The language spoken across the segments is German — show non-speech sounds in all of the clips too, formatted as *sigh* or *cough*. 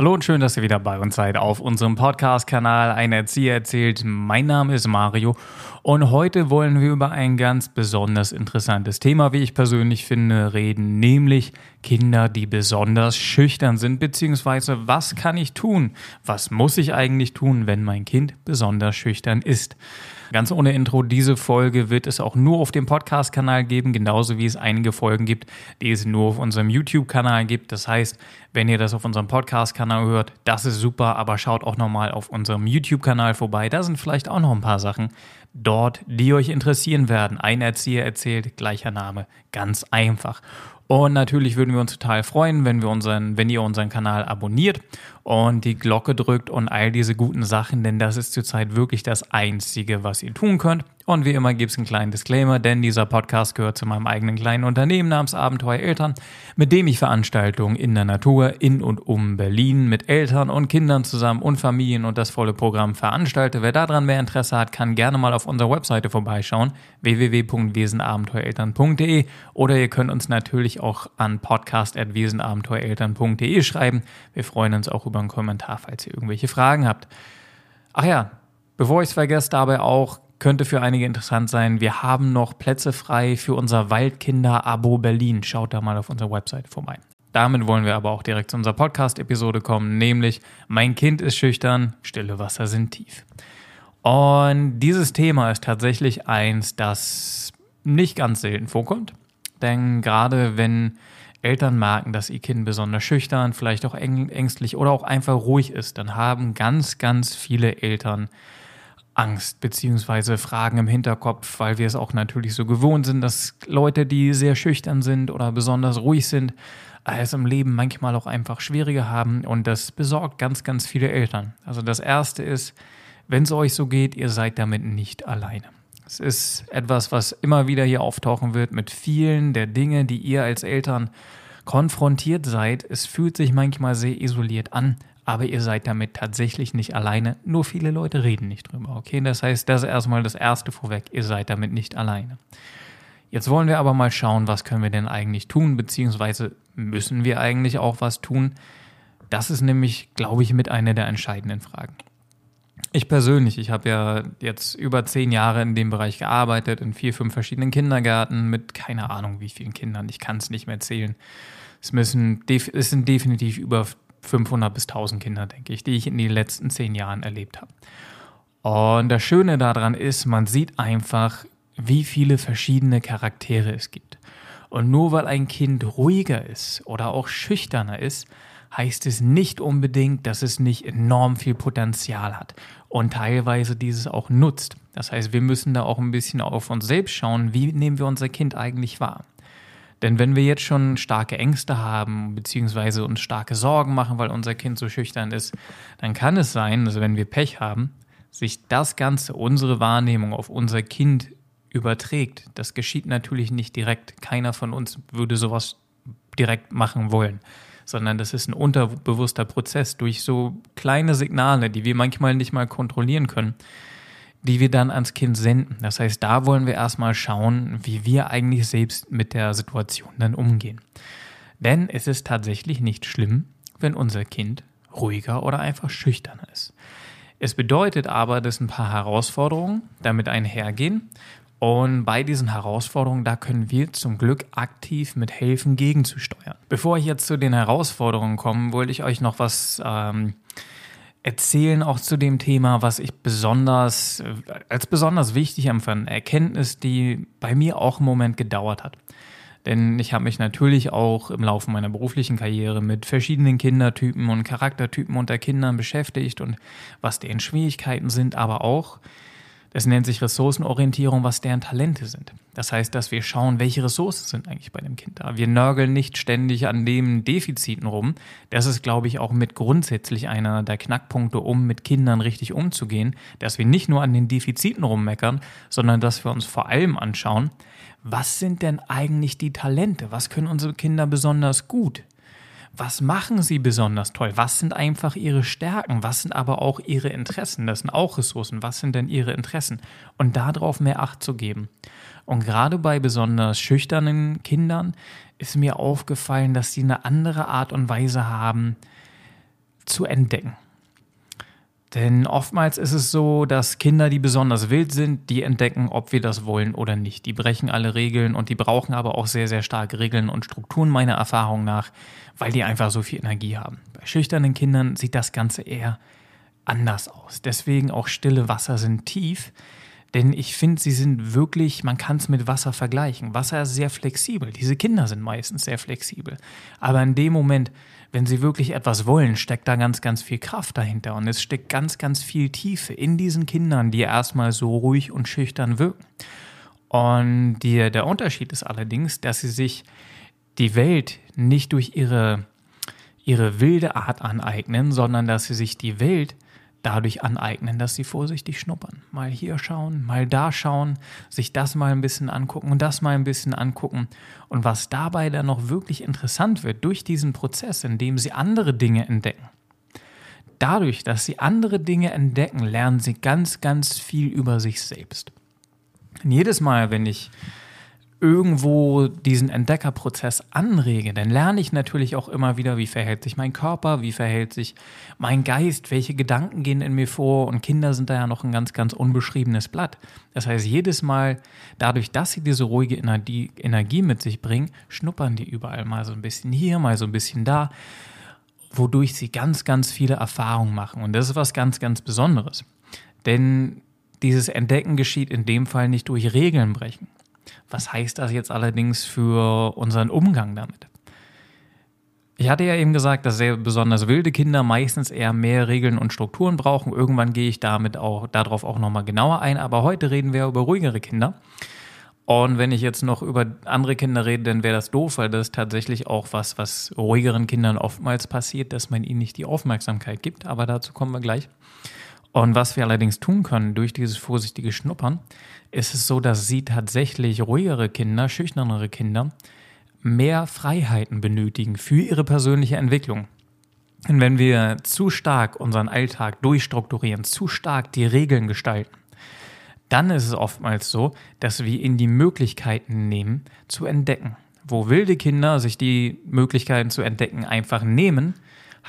Hallo und schön, dass ihr wieder bei uns seid auf unserem Podcast-Kanal Ein Erzieher erzählt. Mein Name ist Mario und heute wollen wir über ein ganz besonders interessantes Thema, wie ich persönlich finde, reden, nämlich Kinder, die besonders schüchtern sind, beziehungsweise was kann ich tun? Was muss ich eigentlich tun, wenn mein Kind besonders schüchtern ist? Ganz ohne Intro, diese Folge wird es auch nur auf dem Podcast-Kanal geben, genauso wie es einige Folgen gibt, die es nur auf unserem YouTube-Kanal gibt. Das heißt, wenn ihr das auf unserem Podcast-Kanal hört, das ist super, aber schaut auch nochmal auf unserem YouTube-Kanal vorbei. Da sind vielleicht auch noch ein paar Sachen dort, die euch interessieren werden. Ein Erzieher erzählt, gleicher Name, ganz einfach. Und natürlich würden wir uns total freuen, wenn, wir unseren, wenn ihr unseren Kanal abonniert und die Glocke drückt und all diese guten Sachen, denn das ist zurzeit wirklich das Einzige, was ihr tun könnt. Und wie immer gibt es einen kleinen Disclaimer, denn dieser Podcast gehört zu meinem eigenen kleinen Unternehmen namens Abenteuer Eltern, mit dem ich Veranstaltungen in der Natur in und um Berlin mit Eltern und Kindern zusammen und Familien und das volle Programm veranstalte. Wer daran mehr Interesse hat, kann gerne mal auf unserer Webseite vorbeischauen, www.wesenabenteuereltern.de oder ihr könnt uns natürlich auch an podcast.wesenabenteuereltern.de schreiben. Wir freuen uns auch über einen Kommentar, falls ihr irgendwelche Fragen habt. Ach ja, bevor ich es vergesse, dabei auch könnte für einige interessant sein. Wir haben noch Plätze frei für unser Waldkinder-Abo Berlin. Schaut da mal auf unserer Website vorbei. Damit wollen wir aber auch direkt zu unserer Podcast-Episode kommen, nämlich Mein Kind ist schüchtern, stille Wasser sind tief. Und dieses Thema ist tatsächlich eins, das nicht ganz selten vorkommt. Denn gerade wenn Eltern merken, dass ihr Kind besonders schüchtern, vielleicht auch ängstlich oder auch einfach ruhig ist, dann haben ganz, ganz viele Eltern Angst beziehungsweise Fragen im Hinterkopf, weil wir es auch natürlich so gewohnt sind, dass Leute, die sehr schüchtern sind oder besonders ruhig sind, es im Leben manchmal auch einfach schwieriger haben und das besorgt ganz, ganz viele Eltern. Also das Erste ist, wenn es euch so geht, ihr seid damit nicht alleine. Es ist etwas, was immer wieder hier auftauchen wird mit vielen der Dinge, die ihr als Eltern konfrontiert seid. Es fühlt sich manchmal sehr isoliert an, aber ihr seid damit tatsächlich nicht alleine. Nur viele Leute reden nicht drüber. Okay, das heißt, das ist erstmal das Erste vorweg. Ihr seid damit nicht alleine. Jetzt wollen wir aber mal schauen, was können wir denn eigentlich tun, beziehungsweise müssen wir eigentlich auch was tun. Das ist nämlich, glaube ich, mit einer der entscheidenden Fragen. Ich persönlich, ich habe ja jetzt über zehn Jahre in dem Bereich gearbeitet, in vier, fünf verschiedenen Kindergärten mit keine Ahnung wie vielen Kindern. Ich kann es nicht mehr zählen. Es, müssen, es sind definitiv über 500 bis 1000 Kinder, denke ich, die ich in den letzten zehn Jahren erlebt habe. Und das Schöne daran ist, man sieht einfach, wie viele verschiedene Charaktere es gibt. Und nur weil ein Kind ruhiger ist oder auch schüchterner ist, heißt es nicht unbedingt, dass es nicht enorm viel Potenzial hat und teilweise dieses auch nutzt. Das heißt, wir müssen da auch ein bisschen auf uns selbst schauen, wie nehmen wir unser Kind eigentlich wahr. Denn wenn wir jetzt schon starke Ängste haben, beziehungsweise uns starke Sorgen machen, weil unser Kind so schüchtern ist, dann kann es sein, also wenn wir Pech haben, sich das Ganze, unsere Wahrnehmung auf unser Kind überträgt. Das geschieht natürlich nicht direkt. Keiner von uns würde sowas direkt machen wollen, sondern das ist ein unterbewusster Prozess durch so kleine Signale, die wir manchmal nicht mal kontrollieren können die wir dann ans Kind senden. Das heißt, da wollen wir erstmal schauen, wie wir eigentlich selbst mit der Situation dann umgehen. Denn es ist tatsächlich nicht schlimm, wenn unser Kind ruhiger oder einfach schüchterner ist. Es bedeutet aber, dass ein paar Herausforderungen damit einhergehen. Und bei diesen Herausforderungen, da können wir zum Glück aktiv mit helfen, gegenzusteuern. Bevor ich jetzt zu den Herausforderungen komme, wollte ich euch noch was ähm, erzählen auch zu dem Thema, was ich besonders als besonders wichtig empfand. Erkenntnis, die bei mir auch einen Moment gedauert hat. Denn ich habe mich natürlich auch im Laufe meiner beruflichen Karriere mit verschiedenen Kindertypen und Charaktertypen unter Kindern beschäftigt und was deren Schwierigkeiten sind, aber auch das nennt sich Ressourcenorientierung, was deren Talente sind. Das heißt, dass wir schauen, welche Ressourcen sind eigentlich bei dem Kind da. Wir nörgeln nicht ständig an den Defiziten rum. Das ist, glaube ich, auch mit grundsätzlich einer der Knackpunkte, um mit Kindern richtig umzugehen, dass wir nicht nur an den Defiziten rummeckern, sondern dass wir uns vor allem anschauen, was sind denn eigentlich die Talente? Was können unsere Kinder besonders gut? Was machen sie besonders toll? Was sind einfach ihre Stärken? Was sind aber auch ihre Interessen? Das sind auch Ressourcen. Was sind denn ihre Interessen? Und darauf mehr Acht zu geben. Und gerade bei besonders schüchternen Kindern ist mir aufgefallen, dass sie eine andere Art und Weise haben, zu entdecken. Denn oftmals ist es so, dass Kinder, die besonders wild sind, die entdecken, ob wir das wollen oder nicht. Die brechen alle Regeln und die brauchen aber auch sehr, sehr starke Regeln und Strukturen meiner Erfahrung nach, weil die einfach so viel Energie haben. Bei schüchternen Kindern sieht das Ganze eher anders aus. Deswegen auch stille Wasser sind tief, denn ich finde, sie sind wirklich, man kann es mit Wasser vergleichen. Wasser ist sehr flexibel. Diese Kinder sind meistens sehr flexibel. Aber in dem Moment, wenn sie wirklich etwas wollen, steckt da ganz, ganz viel Kraft dahinter. Und es steckt ganz, ganz viel Tiefe in diesen Kindern, die erstmal so ruhig und schüchtern wirken. Und die, der Unterschied ist allerdings, dass sie sich die Welt nicht durch ihre, ihre wilde Art aneignen, sondern dass sie sich die Welt dadurch aneignen, dass sie vorsichtig schnuppern. Mal hier schauen, mal da schauen, sich das mal ein bisschen angucken und das mal ein bisschen angucken. Und was dabei dann noch wirklich interessant wird durch diesen Prozess, in dem sie andere Dinge entdecken. Dadurch, dass sie andere Dinge entdecken, lernen sie ganz, ganz viel über sich selbst. Und jedes Mal, wenn ich irgendwo diesen Entdeckerprozess anrege, dann lerne ich natürlich auch immer wieder, wie verhält sich mein Körper, wie verhält sich mein Geist, welche Gedanken gehen in mir vor und Kinder sind da ja noch ein ganz, ganz unbeschriebenes Blatt. Das heißt, jedes Mal, dadurch, dass sie diese ruhige Energie, Energie mit sich bringen, schnuppern die überall mal so ein bisschen hier, mal so ein bisschen da, wodurch sie ganz, ganz viele Erfahrungen machen. Und das ist was ganz, ganz Besonderes. Denn dieses Entdecken geschieht in dem Fall nicht durch Regeln brechen. Was heißt das jetzt allerdings für unseren Umgang damit? Ich hatte ja eben gesagt, dass sehr besonders wilde Kinder meistens eher mehr Regeln und Strukturen brauchen. Irgendwann gehe ich damit auch darauf auch nochmal genauer ein. Aber heute reden wir über ruhigere Kinder. Und wenn ich jetzt noch über andere Kinder rede, dann wäre das doof, weil das ist tatsächlich auch was, was ruhigeren Kindern oftmals passiert, dass man ihnen nicht die Aufmerksamkeit gibt. Aber dazu kommen wir gleich. Und was wir allerdings tun können durch dieses vorsichtige Schnuppern, ist es so, dass sie tatsächlich ruhigere Kinder, schüchternere Kinder, mehr Freiheiten benötigen für ihre persönliche Entwicklung. Und wenn wir zu stark unseren Alltag durchstrukturieren, zu stark die Regeln gestalten, dann ist es oftmals so, dass wir ihnen die Möglichkeiten nehmen zu entdecken. Wo wilde Kinder sich die Möglichkeiten zu entdecken einfach nehmen,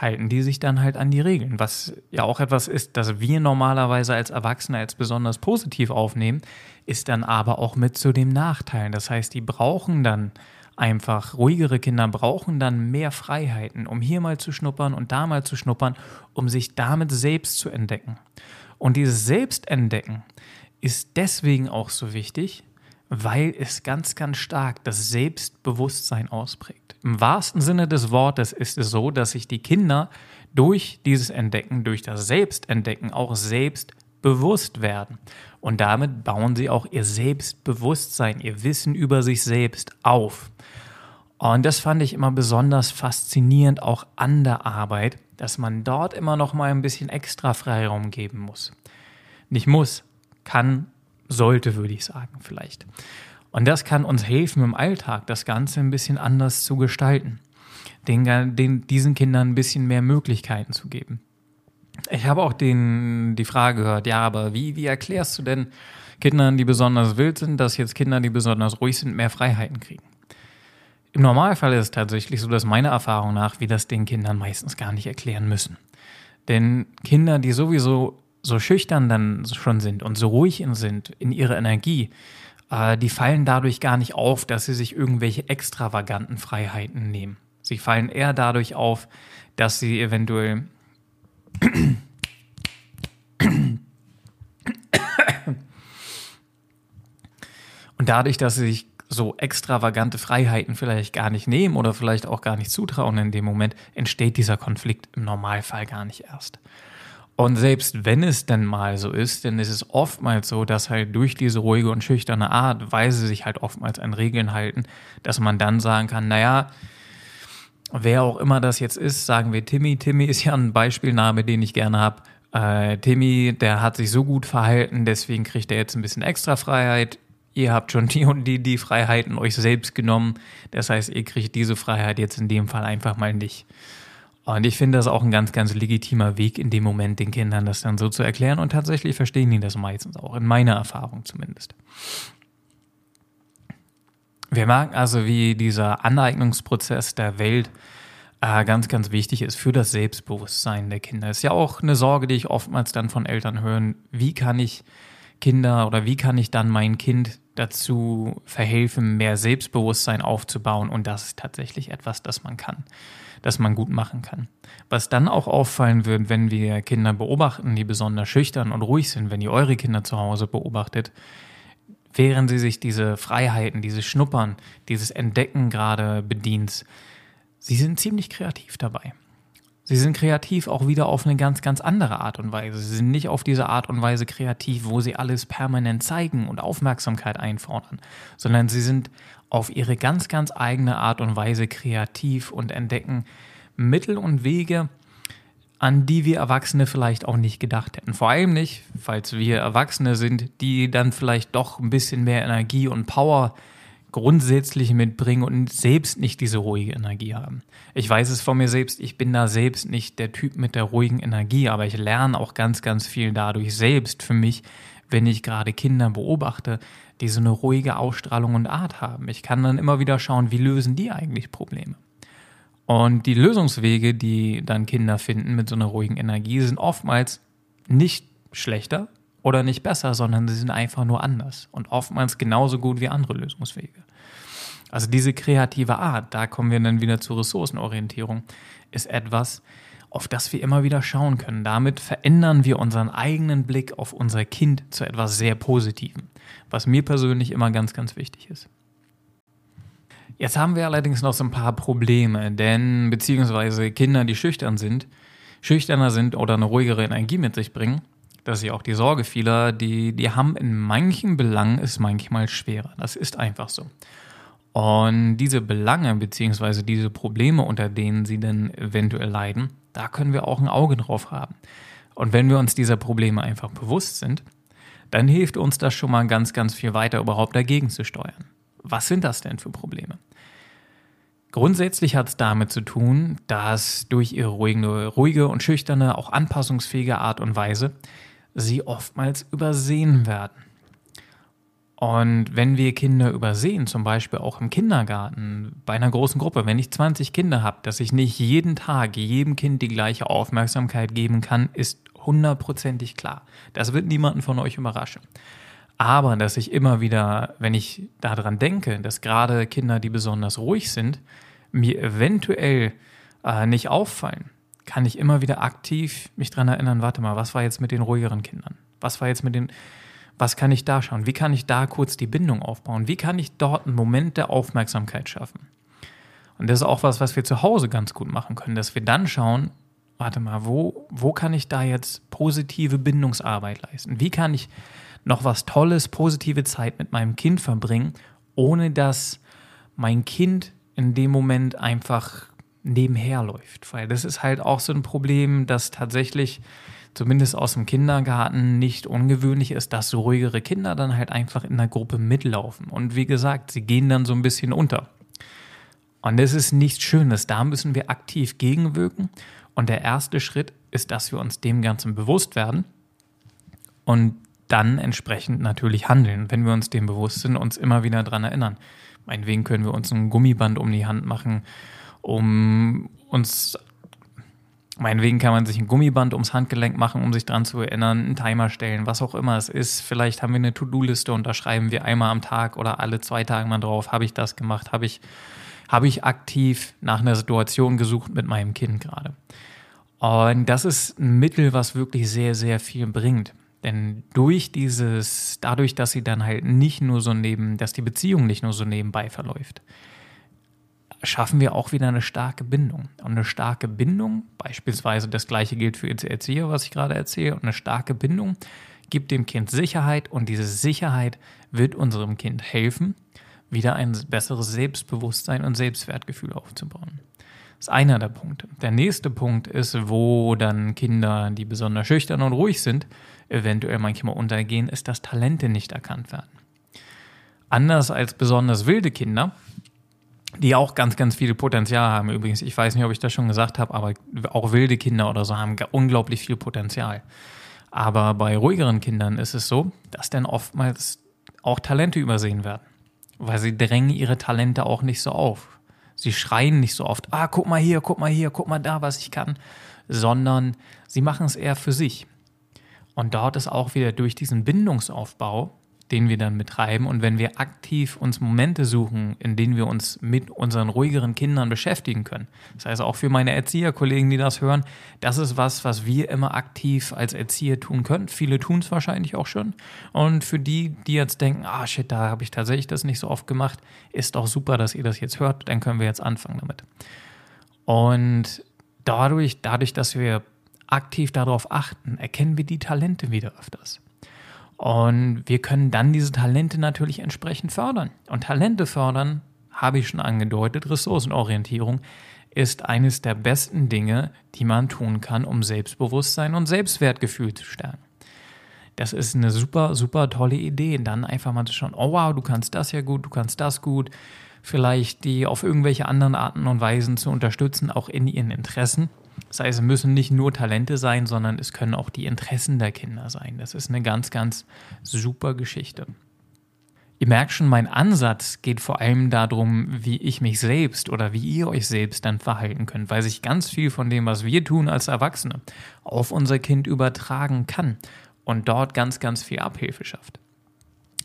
halten die sich dann halt an die Regeln. Was ja auch etwas ist, das wir normalerweise als Erwachsene als besonders positiv aufnehmen, ist dann aber auch mit zu dem Nachteil. Das heißt, die brauchen dann einfach, ruhigere Kinder brauchen dann mehr Freiheiten, um hier mal zu schnuppern und da mal zu schnuppern, um sich damit selbst zu entdecken. Und dieses Selbstentdecken ist deswegen auch so wichtig, weil es ganz, ganz stark das Selbstbewusstsein ausprägt. Im wahrsten Sinne des Wortes ist es so, dass sich die Kinder durch dieses Entdecken, durch das Selbstentdecken auch selbst bewusst werden. Und damit bauen sie auch ihr Selbstbewusstsein, ihr Wissen über sich selbst auf. Und das fand ich immer besonders faszinierend, auch an der Arbeit, dass man dort immer noch mal ein bisschen extra Freiraum geben muss. Nicht muss, kann sollte, würde ich sagen, vielleicht. Und das kann uns helfen, im Alltag das Ganze ein bisschen anders zu gestalten. Den, den, diesen Kindern ein bisschen mehr Möglichkeiten zu geben. Ich habe auch den, die Frage gehört, ja, aber wie, wie erklärst du denn Kindern, die besonders wild sind, dass jetzt Kinder, die besonders ruhig sind, mehr Freiheiten kriegen? Im Normalfall ist es tatsächlich so, dass meiner Erfahrung nach wir das den Kindern meistens gar nicht erklären müssen. Denn Kinder, die sowieso so schüchtern dann schon sind und so ruhig sind in ihrer Energie, äh, die fallen dadurch gar nicht auf, dass sie sich irgendwelche extravaganten Freiheiten nehmen. Sie fallen eher dadurch auf, dass sie eventuell *coughs* und dadurch, dass sie sich so extravagante Freiheiten vielleicht gar nicht nehmen oder vielleicht auch gar nicht zutrauen in dem Moment, entsteht dieser Konflikt im Normalfall gar nicht erst. Und selbst wenn es denn mal so ist, dann ist es oftmals so, dass halt durch diese ruhige und schüchterne Art, weil sie sich halt oftmals an Regeln halten, dass man dann sagen kann, naja, wer auch immer das jetzt ist, sagen wir Timmy. Timmy ist ja ein Beispielname, den ich gerne habe. Äh, Timmy, der hat sich so gut verhalten, deswegen kriegt er jetzt ein bisschen extra Freiheit. Ihr habt schon die und die, die Freiheiten euch selbst genommen. Das heißt, ihr kriegt diese Freiheit jetzt in dem Fall einfach mal nicht. Und ich finde das auch ein ganz, ganz legitimer Weg, in dem Moment den Kindern das dann so zu erklären. Und tatsächlich verstehen die das meistens auch, in meiner Erfahrung zumindest. Wir merken also, wie dieser Aneignungsprozess der Welt äh, ganz, ganz wichtig ist für das Selbstbewusstsein der Kinder. Ist ja auch eine Sorge, die ich oftmals dann von Eltern höre. Wie kann ich Kinder oder wie kann ich dann mein Kind dazu verhelfen, mehr Selbstbewusstsein aufzubauen? Und das ist tatsächlich etwas, das man kann, das man gut machen kann. Was dann auch auffallen wird, wenn wir Kinder beobachten, die besonders schüchtern und ruhig sind, wenn ihr eure Kinder zu Hause beobachtet, während sie sich diese Freiheiten, dieses Schnuppern, dieses Entdecken gerade bedient, sie sind ziemlich kreativ dabei. Sie sind kreativ auch wieder auf eine ganz, ganz andere Art und Weise. Sie sind nicht auf diese Art und Weise kreativ, wo sie alles permanent zeigen und Aufmerksamkeit einfordern, sondern sie sind auf ihre ganz, ganz eigene Art und Weise kreativ und entdecken Mittel und Wege, an die wir Erwachsene vielleicht auch nicht gedacht hätten. Vor allem nicht, falls wir Erwachsene sind, die dann vielleicht doch ein bisschen mehr Energie und Power grundsätzlich mitbringen und selbst nicht diese ruhige Energie haben. Ich weiß es von mir selbst, ich bin da selbst nicht der Typ mit der ruhigen Energie, aber ich lerne auch ganz, ganz viel dadurch selbst für mich, wenn ich gerade Kinder beobachte, die so eine ruhige Ausstrahlung und Art haben. Ich kann dann immer wieder schauen, wie lösen die eigentlich Probleme. Und die Lösungswege, die dann Kinder finden mit so einer ruhigen Energie, sind oftmals nicht schlechter oder nicht besser, sondern sie sind einfach nur anders und oftmals genauso gut wie andere Lösungswege. Also diese kreative Art, da kommen wir dann wieder zur Ressourcenorientierung, ist etwas, auf das wir immer wieder schauen können. Damit verändern wir unseren eigenen Blick auf unser Kind zu etwas sehr Positivem, was mir persönlich immer ganz, ganz wichtig ist. Jetzt haben wir allerdings noch so ein paar Probleme, denn beziehungsweise Kinder, die schüchtern sind, schüchterner sind oder eine ruhigere Energie mit sich bringen, das ist ja auch die Sorge vieler, die, die haben in manchen Belangen es manchmal schwerer. Das ist einfach so. Und diese Belange beziehungsweise diese Probleme, unter denen sie dann eventuell leiden, da können wir auch ein Auge drauf haben. Und wenn wir uns dieser Probleme einfach bewusst sind, dann hilft uns das schon mal ganz, ganz viel weiter überhaupt dagegen zu steuern. Was sind das denn für Probleme? Grundsätzlich hat es damit zu tun, dass durch ihre ruhige, ruhige und schüchterne, auch anpassungsfähige Art und Weise sie oftmals übersehen werden. Und wenn wir Kinder übersehen, zum Beispiel auch im Kindergarten, bei einer großen Gruppe, wenn ich 20 Kinder habe, dass ich nicht jeden Tag jedem Kind die gleiche Aufmerksamkeit geben kann, ist hundertprozentig klar. Das wird niemanden von euch überraschen. Aber dass ich immer wieder, wenn ich daran denke, dass gerade Kinder, die besonders ruhig sind, mir eventuell äh, nicht auffallen, kann ich immer wieder aktiv mich daran erinnern, warte mal, was war jetzt mit den ruhigeren Kindern? Was war jetzt mit den, was kann ich da schauen? Wie kann ich da kurz die Bindung aufbauen? Wie kann ich dort einen Moment der Aufmerksamkeit schaffen? Und das ist auch was, was wir zu Hause ganz gut machen können, dass wir dann schauen, warte mal, wo, wo kann ich da jetzt positive Bindungsarbeit leisten? Wie kann ich noch was Tolles, positive Zeit mit meinem Kind verbringen, ohne dass mein Kind in dem Moment einfach nebenher läuft. Weil das ist halt auch so ein Problem, das tatsächlich zumindest aus dem Kindergarten nicht ungewöhnlich ist, dass so ruhigere Kinder dann halt einfach in der Gruppe mitlaufen. Und wie gesagt, sie gehen dann so ein bisschen unter. Und das ist nichts Schönes. Da müssen wir aktiv gegenwirken. Und der erste Schritt ist, dass wir uns dem Ganzen bewusst werden und dann entsprechend natürlich handeln, wenn wir uns dem bewusst sind, uns immer wieder daran erinnern. Meinetwegen können wir uns ein Gummiband um die Hand machen, um uns Meinetwegen kann man sich ein Gummiband ums Handgelenk machen, um sich dran zu erinnern, einen Timer stellen, was auch immer es ist. Vielleicht haben wir eine To-Do-Liste und da schreiben wir einmal am Tag oder alle zwei Tage mal drauf, habe ich das gemacht, habe ich, habe ich aktiv nach einer Situation gesucht mit meinem Kind gerade. Und das ist ein Mittel, was wirklich sehr, sehr viel bringt. Denn durch dieses, dadurch, dass sie dann halt nicht nur so neben, dass die Beziehung nicht nur so nebenbei verläuft, schaffen wir auch wieder eine starke Bindung. Und eine starke Bindung, beispielsweise das gleiche gilt für Erzieher, was ich gerade erzähle, und eine starke Bindung gibt dem Kind Sicherheit und diese Sicherheit wird unserem Kind helfen, wieder ein besseres Selbstbewusstsein und Selbstwertgefühl aufzubauen. Das ist einer der Punkte. Der nächste Punkt ist, wo dann Kinder, die besonders schüchtern und ruhig sind, eventuell manchmal untergehen, ist, dass Talente nicht erkannt werden. Anders als besonders wilde Kinder, die auch ganz, ganz viel Potenzial haben. Übrigens, ich weiß nicht, ob ich das schon gesagt habe, aber auch wilde Kinder oder so haben unglaublich viel Potenzial. Aber bei ruhigeren Kindern ist es so, dass dann oftmals auch Talente übersehen werden, weil sie drängen ihre Talente auch nicht so auf Sie schreien nicht so oft, ah, guck mal hier, guck mal hier, guck mal da, was ich kann, sondern sie machen es eher für sich. Und dort ist auch wieder durch diesen Bindungsaufbau den wir dann betreiben. Und wenn wir aktiv uns Momente suchen, in denen wir uns mit unseren ruhigeren Kindern beschäftigen können, das heißt auch für meine Erzieherkollegen, die das hören, das ist was, was wir immer aktiv als Erzieher tun können. Viele tun es wahrscheinlich auch schon. Und für die, die jetzt denken, ah shit, da habe ich tatsächlich das nicht so oft gemacht, ist doch super, dass ihr das jetzt hört, dann können wir jetzt anfangen damit. Und dadurch, dadurch, dass wir aktiv darauf achten, erkennen wir die Talente wieder öfters. Und wir können dann diese Talente natürlich entsprechend fördern. Und Talente fördern, habe ich schon angedeutet, Ressourcenorientierung ist eines der besten Dinge, die man tun kann, um Selbstbewusstsein und Selbstwertgefühl zu stärken. Das ist eine super, super tolle Idee. Dann einfach mal zu schauen, oh wow, du kannst das ja gut, du kannst das gut. Vielleicht die auf irgendwelche anderen Arten und Weisen zu unterstützen, auch in ihren Interessen. Das heißt, es müssen nicht nur Talente sein, sondern es können auch die Interessen der Kinder sein. Das ist eine ganz, ganz super Geschichte. Ihr merkt schon, mein Ansatz geht vor allem darum, wie ich mich selbst oder wie ihr euch selbst dann verhalten könnt, weil sich ganz viel von dem, was wir tun als Erwachsene, auf unser Kind übertragen kann und dort ganz, ganz viel Abhilfe schafft.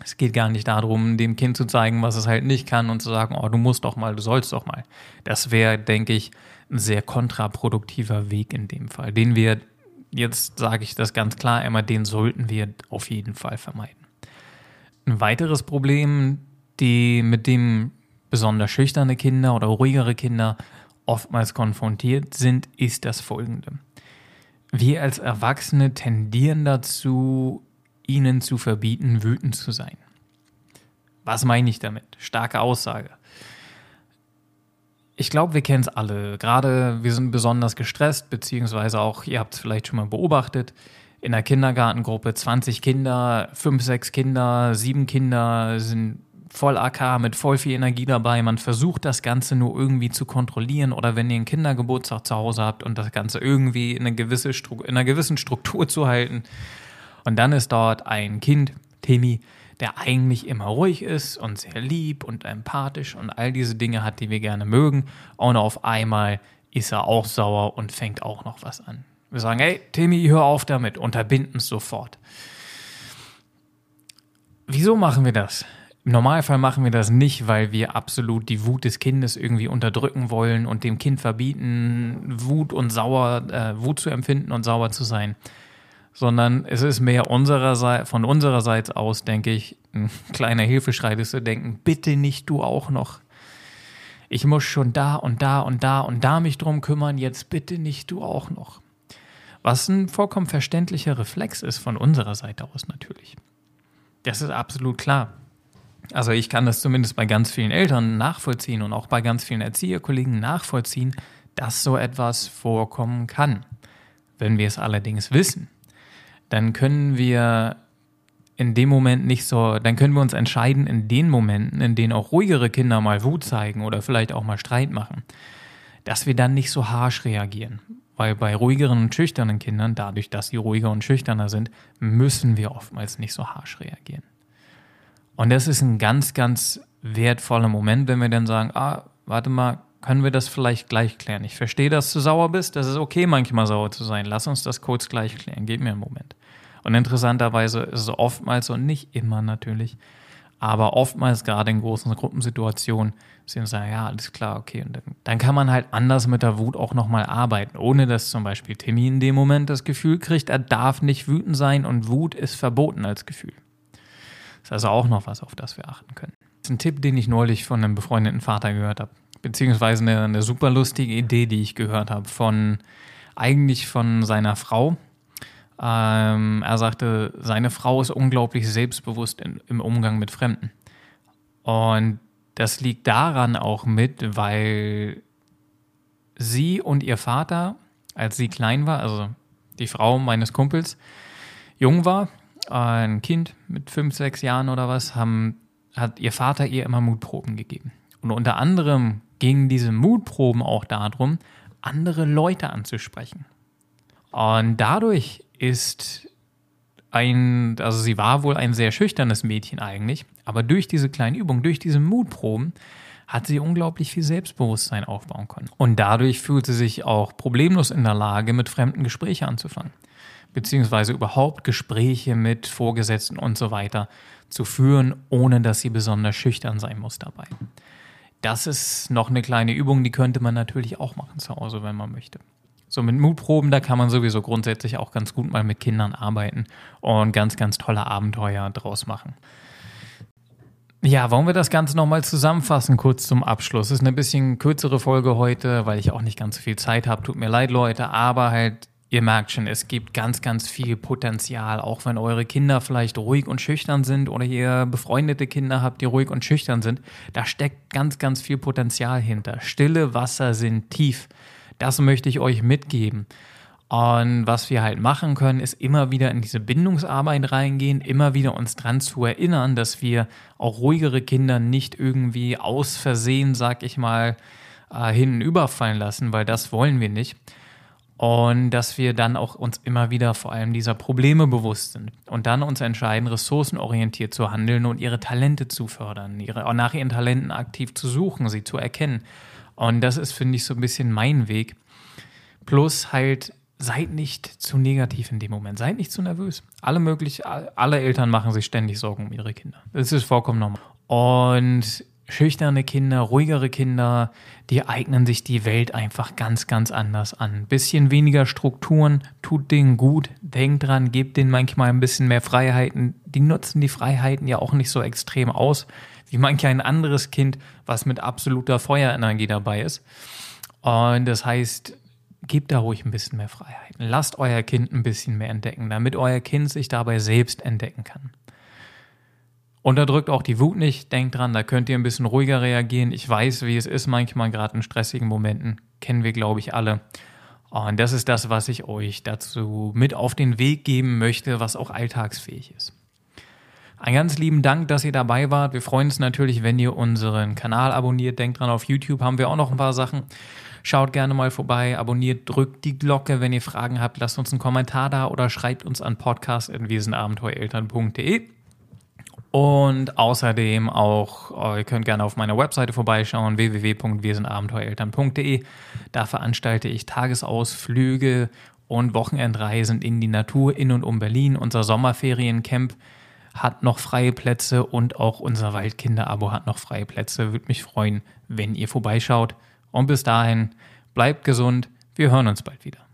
Es geht gar nicht darum, dem Kind zu zeigen, was es halt nicht kann und zu sagen, oh, du musst doch mal, du sollst doch mal. Das wäre, denke ich, ein sehr kontraproduktiver Weg in dem Fall, den wir, jetzt sage ich das ganz klar, immer den sollten wir auf jeden Fall vermeiden. Ein weiteres Problem, die mit dem besonders schüchterne Kinder oder ruhigere Kinder oftmals konfrontiert sind, ist das folgende. Wir als Erwachsene tendieren dazu, ihnen zu verbieten, wütend zu sein. Was meine ich damit? Starke Aussage. Ich glaube, wir kennen es alle. Gerade wir sind besonders gestresst, beziehungsweise auch, ihr habt es vielleicht schon mal beobachtet, in der Kindergartengruppe 20 Kinder, 5, 6 Kinder, 7 Kinder sind voll AK mit voll viel Energie dabei. Man versucht das Ganze nur irgendwie zu kontrollieren oder wenn ihr einen Kindergeburtstag zu Hause habt und das Ganze irgendwie in, eine gewisse in einer gewissen Struktur zu halten. Und dann ist dort ein Kind, Timmy, der eigentlich immer ruhig ist und sehr lieb und empathisch und all diese Dinge hat, die wir gerne mögen. Und auf einmal ist er auch sauer und fängt auch noch was an. Wir sagen, hey, Timmy, hör auf damit, unterbinden es sofort. Wieso machen wir das? Im Normalfall machen wir das nicht, weil wir absolut die Wut des Kindes irgendwie unterdrücken wollen und dem Kind verbieten, Wut und sauer, äh, Wut zu empfinden und sauer zu sein sondern es ist mehr unserer von unserer Seite aus, denke ich, ein *laughs* kleiner Hilfeschrei, dass wir denken, bitte nicht du auch noch. Ich muss schon da und da und da und da mich drum kümmern, jetzt bitte nicht du auch noch. Was ein vollkommen verständlicher Reflex ist von unserer Seite aus natürlich. Das ist absolut klar. Also ich kann das zumindest bei ganz vielen Eltern nachvollziehen und auch bei ganz vielen Erzieherkollegen nachvollziehen, dass so etwas vorkommen kann. Wenn wir es allerdings wissen, dann können wir in dem Moment nicht so, dann können wir uns entscheiden in den Momenten, in denen auch ruhigere Kinder mal Wut zeigen oder vielleicht auch mal Streit machen, dass wir dann nicht so harsch reagieren. Weil bei ruhigeren und schüchternen Kindern, dadurch, dass sie ruhiger und schüchterner sind, müssen wir oftmals nicht so harsch reagieren. Und das ist ein ganz, ganz wertvoller Moment, wenn wir dann sagen, ah, warte mal, können wir das vielleicht gleich klären? Ich verstehe, dass du sauer bist. Das ist okay, manchmal sauer zu sein. Lass uns das kurz gleich klären. Gib mir einen Moment. Und interessanterweise ist es oftmals und nicht immer natürlich, aber oftmals gerade in großen Gruppensituationen sind sagen, ja, alles klar, okay. Und dann, dann kann man halt anders mit der Wut auch nochmal arbeiten, ohne dass zum Beispiel Timmy in dem Moment das Gefühl kriegt, er darf nicht wütend sein und Wut ist verboten als Gefühl. Das ist also auch noch was, auf das wir achten können. Das ist ein Tipp, den ich neulich von einem befreundeten Vater gehört habe beziehungsweise eine, eine super lustige Idee, die ich gehört habe, von eigentlich von seiner Frau. Ähm, er sagte, seine Frau ist unglaublich selbstbewusst in, im Umgang mit Fremden. Und das liegt daran auch mit, weil sie und ihr Vater, als sie klein war, also die Frau meines Kumpels, jung war, ein Kind mit fünf, sechs Jahren oder was, haben, hat ihr Vater ihr immer Mutproben gegeben. Und unter anderem gingen diese Mutproben auch darum, andere Leute anzusprechen. Und dadurch ist ein, also sie war wohl ein sehr schüchternes Mädchen eigentlich, aber durch diese kleinen Übungen, durch diese Mutproben, hat sie unglaublich viel Selbstbewusstsein aufbauen können. Und dadurch fühlt sie sich auch problemlos in der Lage, mit fremden Gespräche anzufangen. Beziehungsweise überhaupt Gespräche mit Vorgesetzten und so weiter zu führen, ohne dass sie besonders schüchtern sein muss dabei. Das ist noch eine kleine Übung, die könnte man natürlich auch machen zu Hause, wenn man möchte. So mit Mutproben, da kann man sowieso grundsätzlich auch ganz gut mal mit Kindern arbeiten und ganz, ganz tolle Abenteuer draus machen. Ja, wollen wir das Ganze nochmal zusammenfassen, kurz zum Abschluss. Es ist eine bisschen kürzere Folge heute, weil ich auch nicht ganz so viel Zeit habe. Tut mir leid, Leute, aber halt, ihr merkt schon, es gibt ganz, ganz viel Potenzial, auch wenn eure Kinder vielleicht ruhig und schüchtern sind oder ihr befreundete Kinder habt, die ruhig und schüchtern sind. Da steckt ganz, ganz viel Potenzial hinter. Stille Wasser sind tief. Das möchte ich euch mitgeben. Und was wir halt machen können, ist immer wieder in diese Bindungsarbeit reingehen, immer wieder uns dran zu erinnern, dass wir auch ruhigere Kinder nicht irgendwie aus Versehen, sag ich mal, äh, hinten überfallen lassen, weil das wollen wir nicht. Und dass wir dann auch uns immer wieder vor allem dieser Probleme bewusst sind und dann uns entscheiden, ressourcenorientiert zu handeln und ihre Talente zu fördern, ihre, nach ihren Talenten aktiv zu suchen, sie zu erkennen. Und das ist, finde ich, so ein bisschen mein Weg. Plus halt seid nicht zu negativ in dem Moment, seid nicht zu nervös. Alle möglich, alle Eltern machen sich ständig Sorgen um ihre Kinder. Das ist vollkommen normal. Und schüchterne Kinder, ruhigere Kinder, die eignen sich die Welt einfach ganz, ganz anders an. Bisschen weniger Strukturen, tut denen gut, denkt dran, gebt denen manchmal ein bisschen mehr Freiheiten. Die nutzen die Freiheiten ja auch nicht so extrem aus, wie manch ein anderes Kind, was mit absoluter Feuerenergie dabei ist. Und das heißt, gebt da ruhig ein bisschen mehr Freiheiten. Lasst euer Kind ein bisschen mehr entdecken, damit euer Kind sich dabei selbst entdecken kann. Unterdrückt auch die Wut nicht. Denkt dran, da könnt ihr ein bisschen ruhiger reagieren. Ich weiß, wie es ist manchmal, gerade in stressigen Momenten. Kennen wir, glaube ich, alle. Und das ist das, was ich euch dazu mit auf den Weg geben möchte, was auch alltagsfähig ist. Einen ganz lieben Dank, dass ihr dabei wart. Wir freuen uns natürlich, wenn ihr unseren Kanal abonniert. Denkt dran, auf YouTube haben wir auch noch ein paar Sachen. Schaut gerne mal vorbei, abonniert, drückt die Glocke. Wenn ihr Fragen habt, lasst uns einen Kommentar da oder schreibt uns an podcast.wiesenabenteuereltern.de. Und außerdem auch, äh, ihr könnt gerne auf meiner Webseite vorbeischauen, www.wiesenabenteuereltern.de. Da veranstalte ich Tagesausflüge und Wochenendreisen in die Natur in und um Berlin. Unser Sommerferiencamp hat noch freie Plätze und auch unser Waldkinder-Abo hat noch freie Plätze. Würde mich freuen, wenn ihr vorbeischaut. Und bis dahin, bleibt gesund. Wir hören uns bald wieder.